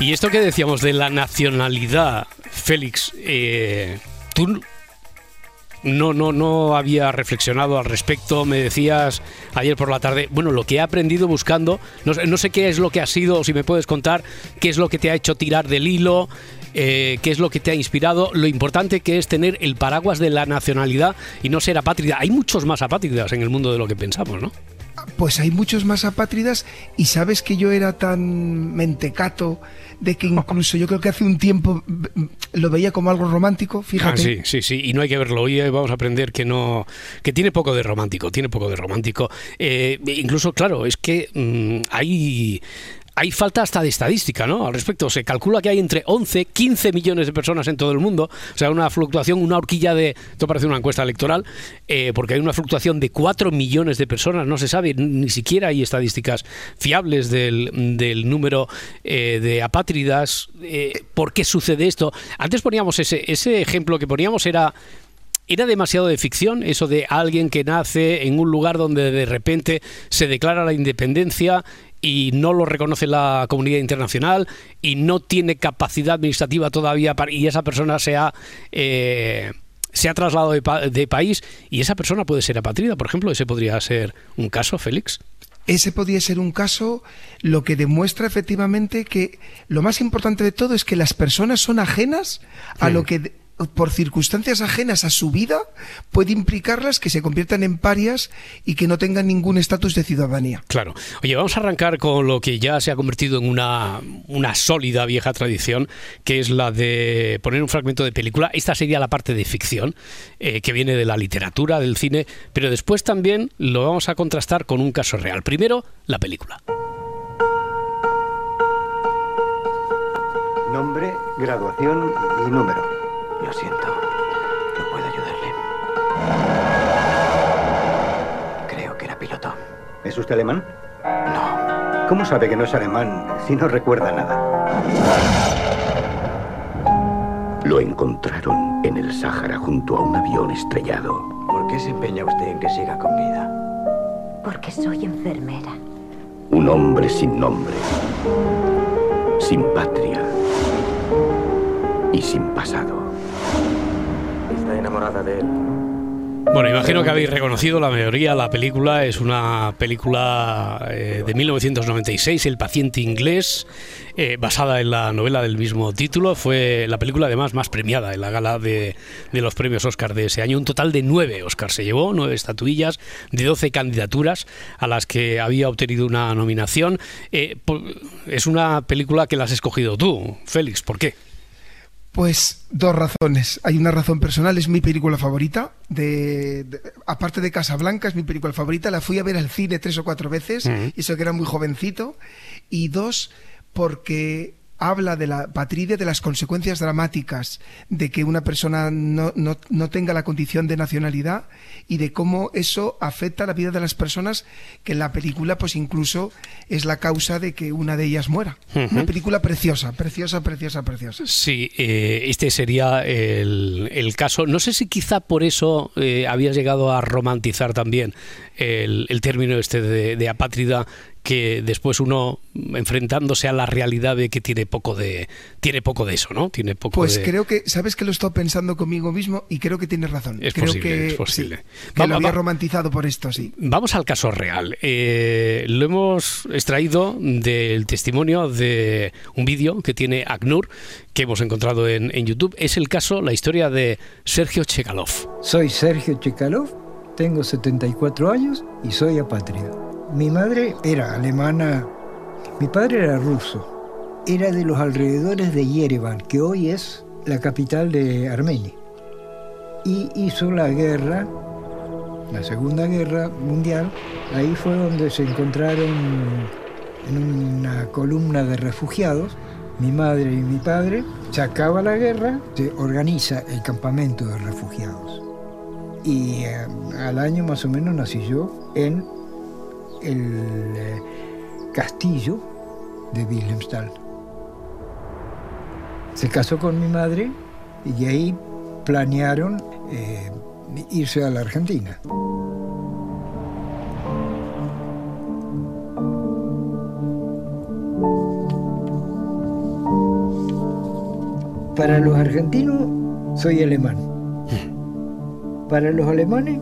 Y esto que decíamos de la nacionalidad, Félix, eh, tú no, no, no había reflexionado al respecto. Me decías ayer por la tarde, bueno, lo que he aprendido buscando, no, sé qué es lo que ha sido, si me puedes contar, qué es lo que te ha hecho tirar del hilo, eh, qué es lo que te ha inspirado, lo importante que es tener el paraguas de la nacionalidad y no ser apátrida. Hay muchos más apátridas en el mundo de lo que pensamos, ¿no? Pues hay muchos más apátridas y sabes que yo era tan mentecato de que incluso yo creo que hace un tiempo lo veía como algo romántico, fíjate. Ah, sí, sí, sí, y no hay que verlo. Hoy vamos a aprender que no, que tiene poco de romántico, tiene poco de romántico. Eh, incluso, claro, es que mm, hay hay falta hasta de estadística, ¿no? Al respecto, se calcula que hay entre 11, 15 millones de personas en todo el mundo, o sea, una fluctuación, una horquilla de, esto parece una encuesta electoral, eh, porque hay una fluctuación de 4 millones de personas, no se sabe, ni siquiera hay estadísticas fiables del, número eh, de apátridas. Eh, ¿Por qué sucede esto? Antes poníamos ese, ese ejemplo que poníamos era ¿Era demasiado de ficción eso de alguien que nace en un lugar donde de repente se declara la independencia y no lo reconoce la comunidad internacional y no tiene capacidad administrativa todavía para, y esa persona se ha, eh, se ha trasladado de, país y esa persona puede ser apatrida, por ejemplo, ese podría ser un caso, Félix. Ese podría ser un caso, lo que demuestra efectivamente que lo más importante de todo es que las personas son ajenas a lo que por circunstancias ajenas a su vida, puede implicarlas que se conviertan en parias y que no tengan ningún estatus de ciudadanía. Claro. Oye, vamos a arrancar con lo que ya se ha convertido en una, una sólida vieja tradición, que es la de poner un fragmento de película. Esta sería la parte de ficción, eh, que viene de la literatura, del cine, pero después también lo vamos a contrastar con un caso real. Primero, la película. Nombre, graduación y número. Lo siento. No puedo ayudarle. Creo que era piloto. ¿Es usted alemán? No. ¿Cómo sabe que no es alemán si no recuerda nada? Lo encontraron en el Sáhara junto a un avión estrellado. ¿Por qué se empeña usted en que siga con vida? Porque soy enfermera. Un hombre sin nombre, sin patria y sin pasado enamorada de él. Bueno, imagino que habéis reconocido la mayoría. La película es una película eh, de 1996, El paciente inglés, eh, basada en la novela del mismo título. Fue la película además más premiada en la gala de, los premios Oscar de ese año. Un total de nueve Oscars se llevó, nueve estatuillas de doce candidaturas a las que había obtenido una nominación. Eh, es una película que la has escogido tú, Félix. ¿Por qué? Pues dos razones. Hay una razón personal, es mi película favorita. De, aparte de Casablanca, es mi película favorita. La fui a ver al cine tres o cuatro veces, y eso que era muy jovencito. Y dos, porque habla de la patria, de las consecuencias dramáticas de que una persona no, no, tenga la condición de nacionalidad y de cómo eso afecta la vida de las personas, que en la película pues incluso es la causa de que una de ellas muera. Una película preciosa, preciosa, preciosa, preciosa. Sí, eh, este sería el, caso. No sé si quizá por eso eh, habías llegado a romantizar también el, término este de, de apátrida que después uno enfrentándose a la realidad ve que tiene poco de tiene poco de eso, ¿no? Tiene poco Pues creo que sabes que lo estoy pensando conmigo mismo y creo que tienes razón. Es creo posible, que, es posible. que lo había romantizado por esto, sí. Vamos al caso real. Eh, lo hemos extraído del testimonio de un vídeo que tiene ACNUR que hemos encontrado en, en YouTube. Es el caso, la historia de Sergio Chekalov. Soy Sergio Chekalov, tengo 74 años y soy apátrida. Mi madre era alemana, mi padre era ruso, era de los alrededores de Yerevan, que hoy es la capital de Armenia. Y hizo la guerra, la Segunda Guerra Mundial, ahí fue donde se encontraron en una columna de refugiados, mi madre y mi padre, se acaba la guerra, se organiza el campamento de refugiados. Y eh, al año más o menos nací yo en el eh, castillo de Wilhelmsthal. Se casó con mi madre y ahí planearon eh, irse a la Argentina. para los argentinos soy alemán. Para los alemanes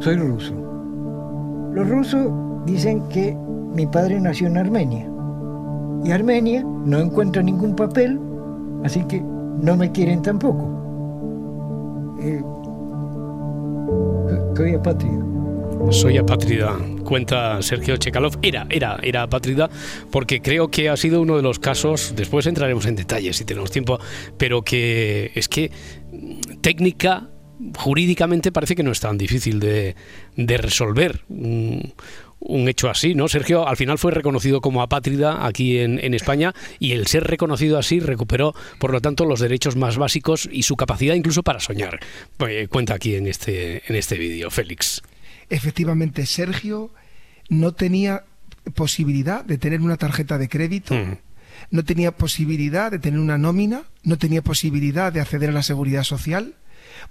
soy ruso. Los rusos dicen que mi padre nació en Armenia. Y Armenia no encuentra ningún papel, así que no me quieren tampoco. Eh, soy apátrida. Soy apátrida, cuenta Sergio Chekalov. Era, era, era apátrida porque creo que ha sido uno de los casos, después entraremos en detalles si tenemos tiempo, pero que es que técnica, jurídicamente parece que no es tan difícil de, de resolver. Un, hecho así, ¿no? Sergio al final fue reconocido como apátrida aquí en, en, España y el ser reconocido así recuperó, por lo tanto, los derechos más básicos y su capacidad incluso para soñar. Pues, cuenta aquí en este, en este vídeo, Félix. Efectivamente, Sergio no tenía posibilidad de tener una tarjeta de crédito. Mm. No tenía posibilidad de tener una nómina, no tenía posibilidad de acceder a la seguridad social,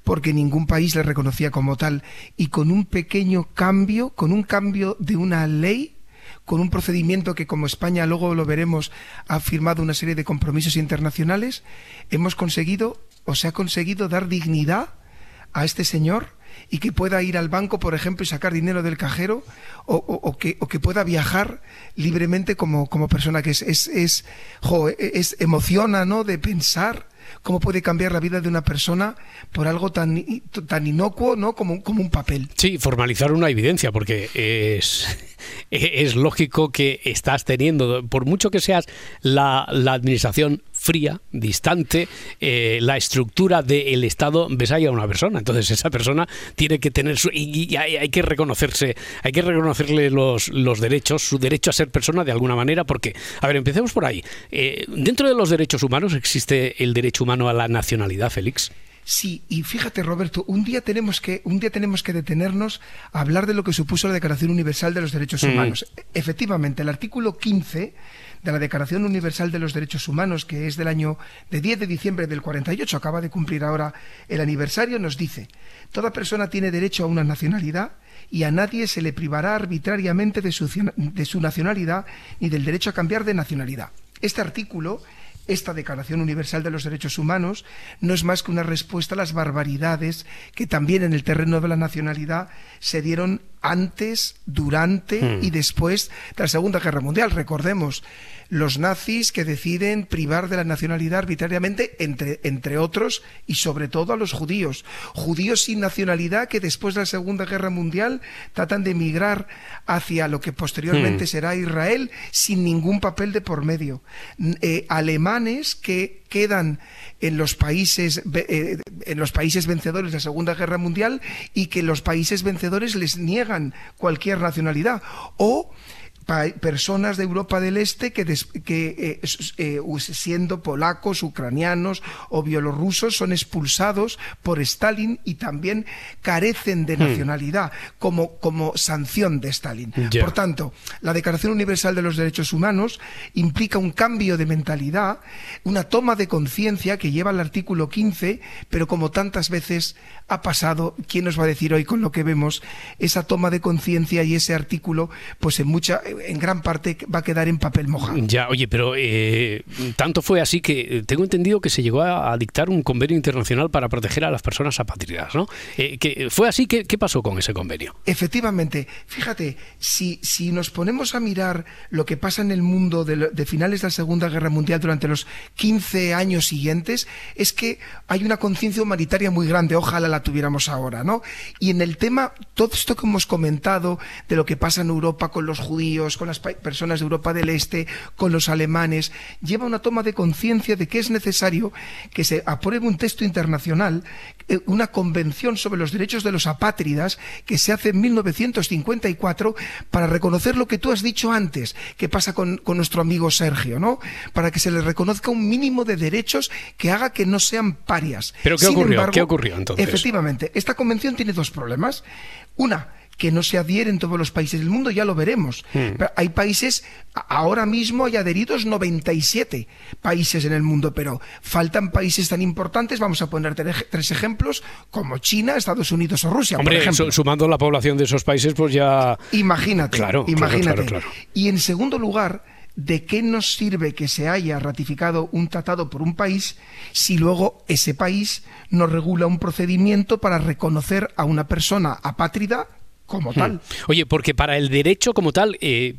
porque ningún país le reconocía como tal. Y con un pequeño cambio, con un cambio de una ley, con un procedimiento que como España luego lo veremos ha firmado una serie de compromisos internacionales, hemos conseguido o se ha conseguido dar dignidad a este señor y que pueda ir al banco, por ejemplo, y sacar dinero del cajero o, que, pueda viajar libremente como, persona que es, es, es, jo, es, emociona, ¿no? De pensar cómo puede cambiar la vida de una persona por algo tan, tan inocuo ¿no? como, como un papel. Sí, formalizar una evidencia, porque es, es lógico que estás teniendo, por mucho que seas la, la administración fría, distante, eh, la estructura del Estado ves ahí a una persona. Entonces esa persona tiene que tener su, y, y hay, hay, que reconocerse, hay que reconocerle los, los, derechos, su derecho a ser persona de alguna manera, porque, a ver, empecemos por ahí. Eh, dentro de los derechos humanos existe el derecho humano a la nacionalidad, Félix. Sí, y fíjate Roberto, un día tenemos que un día tenemos que detenernos a hablar de lo que supuso la Declaración Universal de los Derechos Humanos. Mm. Efectivamente, el artículo 15 de la Declaración Universal de los Derechos Humanos, que es del año de 10 de diciembre del 48, acaba de cumplir ahora el aniversario, nos dice, toda persona tiene derecho a una nacionalidad y a nadie se le privará arbitrariamente de su, de su nacionalidad ni del derecho a cambiar de nacionalidad. Este artículo esta Declaración Universal de los Derechos Humanos no es más que una respuesta a las barbaridades que también en el terreno de la nacionalidad se dieron antes, durante hmm. y después de la Segunda Guerra Mundial. Recordemos, los nazis que deciden privar de la nacionalidad arbitrariamente, entre, entre otros, y sobre todo a los judíos. Judíos sin nacionalidad que después de la Segunda Guerra Mundial tratan de emigrar hacia lo que posteriormente mm. será Israel sin ningún papel de por medio. Eh, alemanes que quedan en los países eh, en los países vencedores de la Segunda Guerra Mundial y que los países vencedores les niegan cualquier nacionalidad. O personas de Europa del Este que, des, que eh, eh, siendo polacos, ucranianos o bielorrusos son expulsados por Stalin y también carecen de nacionalidad hmm. como, como sanción de Stalin. Yeah. Por tanto, la Declaración Universal de los Derechos Humanos implica un cambio de mentalidad, una toma de conciencia que lleva al artículo 15, pero como tantas veces ha pasado, ¿quién nos va a decir hoy con lo que vemos? Esa toma de conciencia y ese artículo, pues en mucha en gran parte va a quedar en papel mojado. Ya, oye, pero eh, tanto fue así que eh, tengo entendido que se llegó a, a, dictar un convenio internacional para proteger a las personas apátridas, ¿no? Eh, que fue así, ¿qué, ¿qué, pasó con ese convenio? Efectivamente, fíjate, si, si nos ponemos a mirar lo que pasa en el mundo de, de finales de la Segunda Guerra Mundial durante los 15 años siguientes, es que hay una conciencia humanitaria muy grande, ojalá la tuviéramos ahora, ¿no? Y en el tema, todo esto que hemos comentado de lo que pasa en Europa con los judíos, con las personas de Europa del Este, con los alemanes, lleva una toma de conciencia de que es necesario que se apruebe un texto internacional, eh, una convención sobre los derechos de los apátridas que se hace en 1954 para reconocer lo que tú has dicho antes, que pasa con, con nuestro amigo Sergio, ¿no? Para que se le reconozca un mínimo de derechos que haga que no sean parias. ¿Pero qué Sin ocurrió? Embargo, ¿Qué ocurrió entonces? Efectivamente, esta convención tiene dos problemas. Una, que no se adhieren todos los países del mundo, ya lo veremos. Hmm. Pero hay países, ahora mismo hay adheridos 97 países en el mundo, pero faltan países tan importantes, vamos a poner tres ejemplos, como China, Estados Unidos o Rusia. Hombre, por ejemplo. sumando la población de esos países, pues ya... Imagínate, claro, imagínate. Claro, claro, y en segundo lugar, ¿de qué nos sirve que se haya ratificado un tratado por un país si luego ese país no regula un procedimiento para reconocer a una persona apátrida como tal? Hmm. Oye, porque para el derecho como tal, eh,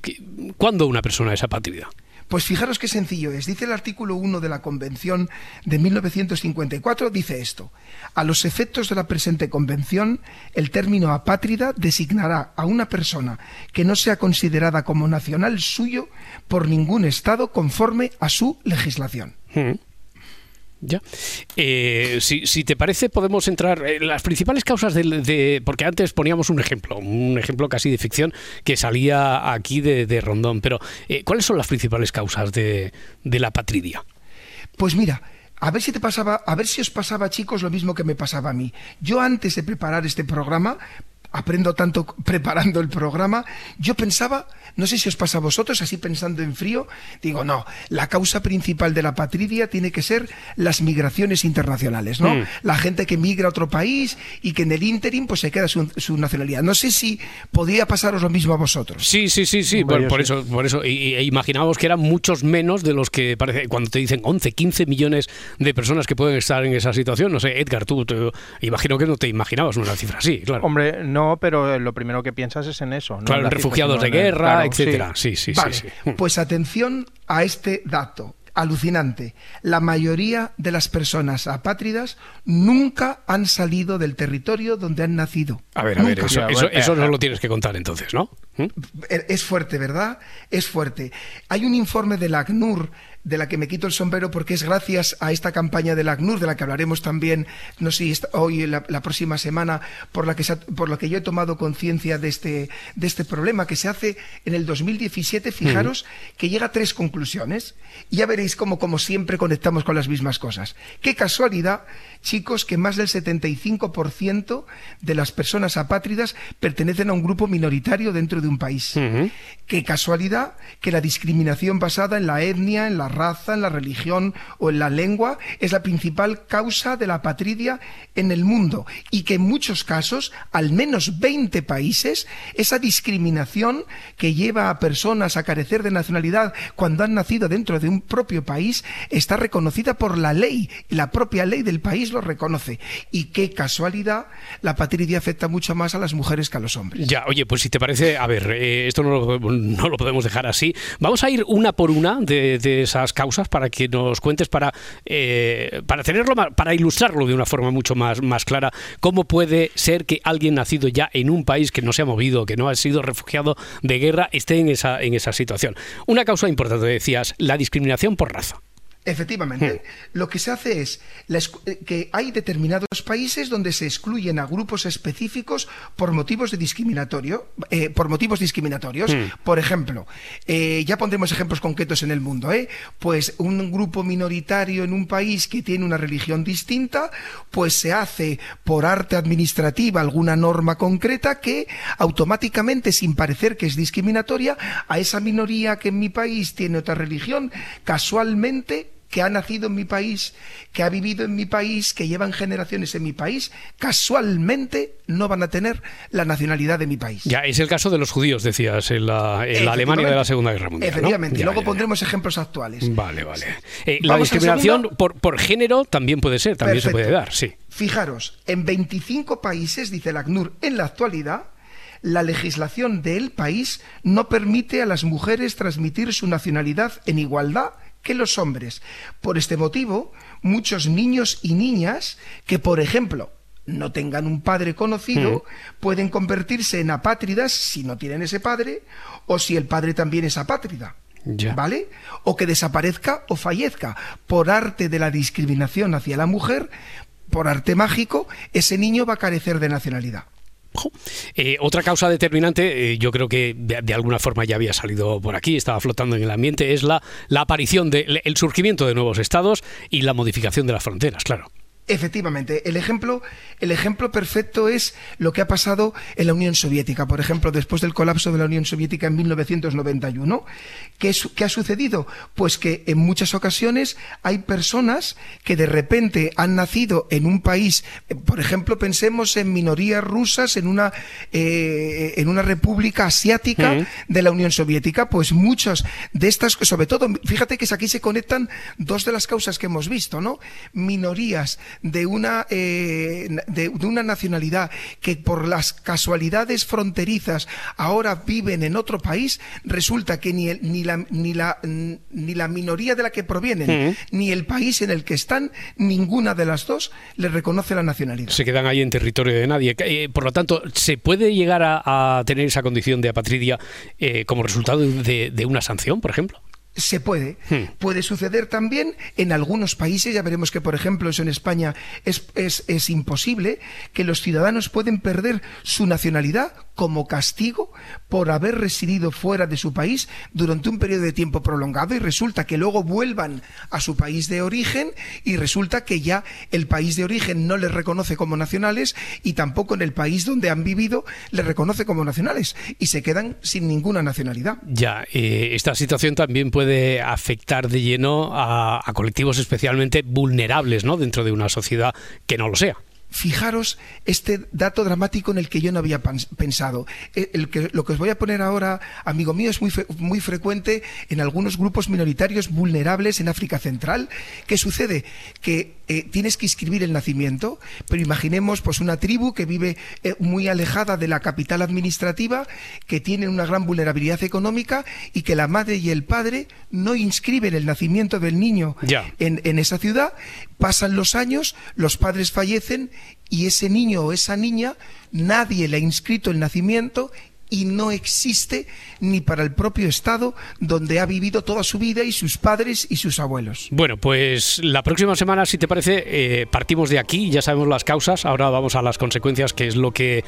¿cuándo una persona es apátrida? Pues fijaros qué sencillo es. Dice el artículo 1 de la Convención de 1954, dice esto. A los efectos de la presente convención, el término apátrida designará a una persona que no sea considerada como nacional suyo por ningún Estado conforme a su legislación. Hmm. Ya. Eh, si, si, te parece, podemos entrar en las principales causas de, de, Porque antes poníamos un ejemplo, un ejemplo casi de ficción que salía aquí de, de Rondón. Pero, eh, ¿cuáles son las principales causas de, de la patridia? Pues mira, a ver si te pasaba, a ver si os pasaba, chicos, lo mismo que me pasaba a mí. Yo antes de preparar este programa aprendo tanto preparando el programa, yo pensaba, no sé si os pasa a vosotros, así pensando en frío, digo, no, la causa principal de la patridia tiene que ser las migraciones internacionales, ¿no? Mm. La gente que migra a otro país y que en el ínterin pues se queda su, su, nacionalidad. No sé si podía pasaros lo mismo a vosotros. Sí, sí, sí, sí, por, por eso, por eso, y, e imaginábamos que eran muchos menos de los que parece, cuando te dicen 11, 15 millones de personas que pueden estar en esa situación, no sé, Edgar, tú, te, imagino que no te imaginabas una cifra así, claro. Hombre, no no, pero lo primero que piensas es en eso. ¿no? Claro, en refugiados de guerra, claro, etcétera. Sí, sí, sí, vale. sí, Pues atención a este dato alucinante. La mayoría de las personas apátridas nunca han salido del territorio donde han nacido. A ver, a nunca. ver, eso, eso, eso no lo tienes que contar entonces, ¿no? ¿Mm? Es fuerte, ¿verdad? Es fuerte. Hay un informe del ACNUR de la que me quito el sombrero porque es gracias a esta campaña del ACNUR, de la que hablaremos también, no sé hoy la, la próxima semana, por la que, se, por la que yo he tomado conciencia de este, de este problema, que se hace en el 2017, fijaros, mm. que llega a tres conclusiones. Y ya veréis cómo, como siempre, conectamos con las mismas cosas. Qué casualidad, chicos, que más del 75% de las personas apátridas pertenecen a un grupo minoritario dentro de un país. Mm. Qué casualidad que la discriminación basada en la etnia, en la raza, en la religión o en la lengua es la principal causa de la patridia en el mundo y que en muchos casos, al menos 20 países, esa discriminación que lleva a personas a carecer de nacionalidad cuando han nacido dentro de un propio país está reconocida por la ley y la propia ley del país lo reconoce. Y qué casualidad, la patridia afecta mucho más a las mujeres que a los hombres. Ya, oye, pues si te parece, a ver, eh, esto no lo, no lo, podemos dejar así. Vamos a ir una por una de, de causas para que nos cuentes, para, eh, para tenerlo, para ilustrarlo de una forma mucho más, más clara, cómo puede ser que alguien nacido ya en un país que no se ha movido, que no ha sido refugiado de guerra, esté en esa, en esa situación. Una causa importante, decías, la discriminación por raza. Efectivamente, hmm. lo que se hace es que hay determinados países donde se excluyen a grupos específicos por motivos de discriminatorio, eh, por motivos discriminatorios. Hmm. Por ejemplo, eh, ya pondremos ejemplos concretos en el mundo, ¿eh? Pues un grupo minoritario en un país que tiene una religión distinta, pues se hace por arte administrativa alguna norma concreta que automáticamente, sin parecer que es discriminatoria, a esa minoría que en mi país tiene otra religión, casualmente que ha nacido en mi país, que ha vivido en mi país, que llevan generaciones en mi país, casualmente no van a tener la nacionalidad de mi país. Ya, es el caso de los judíos, decías, en la, en la Alemania de la Segunda Guerra Mundial. Efectivamente, ¿no? y luego ya, pondremos ejemplos actuales. Vale, vale. Eh, la discriminación por, por, género también puede ser, también Perfecto. se puede dar, sí. Fijaros, en 25 países, dice el ACNUR, en la actualidad, la legislación del país no permite a las mujeres transmitir su nacionalidad en igualdad que los hombres. Por este motivo, muchos niños y niñas que, por ejemplo, no tengan un padre conocido, mm. pueden convertirse en apátridas si no tienen ese padre, o si el padre también es apátrida. ¿Vale? O que desaparezca o fallezca. Por arte de la discriminación hacia la mujer, por arte mágico, ese niño va a carecer de nacionalidad. Eh, otra causa determinante, eh, yo creo que de, de, alguna forma ya había salido por aquí, estaba flotando en el ambiente, es la, la aparición, de, el surgimiento de nuevos estados y la modificación de las fronteras, claro. Efectivamente, el ejemplo, el ejemplo perfecto es lo que ha pasado en la Unión Soviética. Por ejemplo, después del colapso de la Unión Soviética en 1991, ¿qué, qué ha sucedido? Pues que en muchas ocasiones hay personas que de repente han nacido en un país, por ejemplo, pensemos en minorías rusas en una eh, en una república asiática de la Unión Soviética, pues muchas de estas, sobre todo, fíjate que aquí se conectan dos de las causas que hemos visto, ¿no? Minorías de una, eh, de, de una nacionalidad que por las casualidades fronterizas ahora viven en otro país, resulta que ni, el- ni, la, ni, la, ni la minoría de la que provienen, Ujú. ni el país en el que están, ninguna de las dos les reconoce la nacionalidad. Se quedan ahí en territorio de nadie. Eh, por lo tanto, ¿se puede llegar a, a tener esa condición de apatridia eh, como resultado de, de una sanción, por ejemplo? Se puede. Hmm. Puede suceder también en algunos países, ya veremos que, por ejemplo, eso en España es, es, es imposible, que los ciudadanos pueden perder su nacionalidad como castigo por haber residido fuera de su país durante un periodo de tiempo prolongado y resulta que luego vuelvan a su país de origen y resulta que ya el país de origen no les reconoce como nacionales y tampoco en el país donde han vivido les reconoce como nacionales y se quedan sin ninguna nacionalidad. Ya, eh, esta situación también puede afectar de lleno a, a colectivos especialmente vulnerables ¿no? dentro de una sociedad que no lo sea. Fijaros este dato dramático en el que yo no había pensado. Eh, lo que os voy a poner ahora, amigo mío, es muy, muy frecuente en algunos grupos minoritarios vulnerables en África Central. ¿Qué sucede? Que eh, tienes que inscribir el nacimiento, pero imaginemos pues una tribu que vive eh, muy alejada de la capital administrativa, que tiene una gran vulnerabilidad económica y que la madre y el padre no inscriben el nacimiento del niño en esa ciudad, pasan los años, los padres fallecen y ese niño o esa niña nadie le ha inscrito el nacimiento y no existe ni para el propio Estado donde ha vivido toda su vida y sus padres y sus abuelos. Bueno, pues la próxima semana, si te parece, eh, partimos de aquí, ya sabemos las causas, ahora vamos a las consecuencias, que es lo que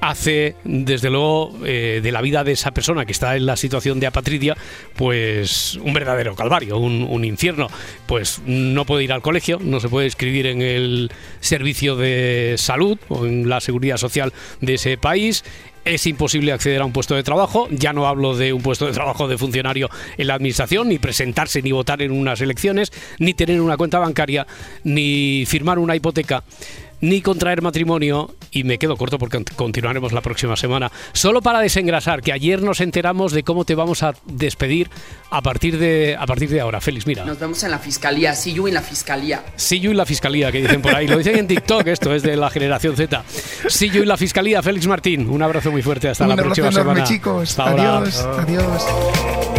hace, desde luego, eh, de la vida de esa persona que está en la situación de apatridia, pues un verdadero calvario, un, infierno. Pues no puede ir al colegio, no se puede escribir en el servicio de salud o en la seguridad social de ese país. Es imposible acceder a un puesto de trabajo. Ya no hablo de un puesto de trabajo de funcionario en la administración, ni presentarse ni votar en unas elecciones, ni tener una cuenta bancaria, ni firmar una hipoteca, ni contraer matrimonio. Y me quedo corto porque cont- continuaremos la próxima semana. Solo para desengrasar, que ayer nos enteramos de cómo te vamos a despedir a partir de, a partir de ahora. Félix, mira. Nos vemos en la fiscalía, see you en la fiscalía. See you en la fiscalía, que dicen por ahí. Lo dicen en TikTok, esto es de la generación Z. See you en la fiscalía, Félix Martín. Un abrazo muy fuerte. Hasta Un la próxima enorme, semana. chicos. Hasta ahora. Adiós, adiós.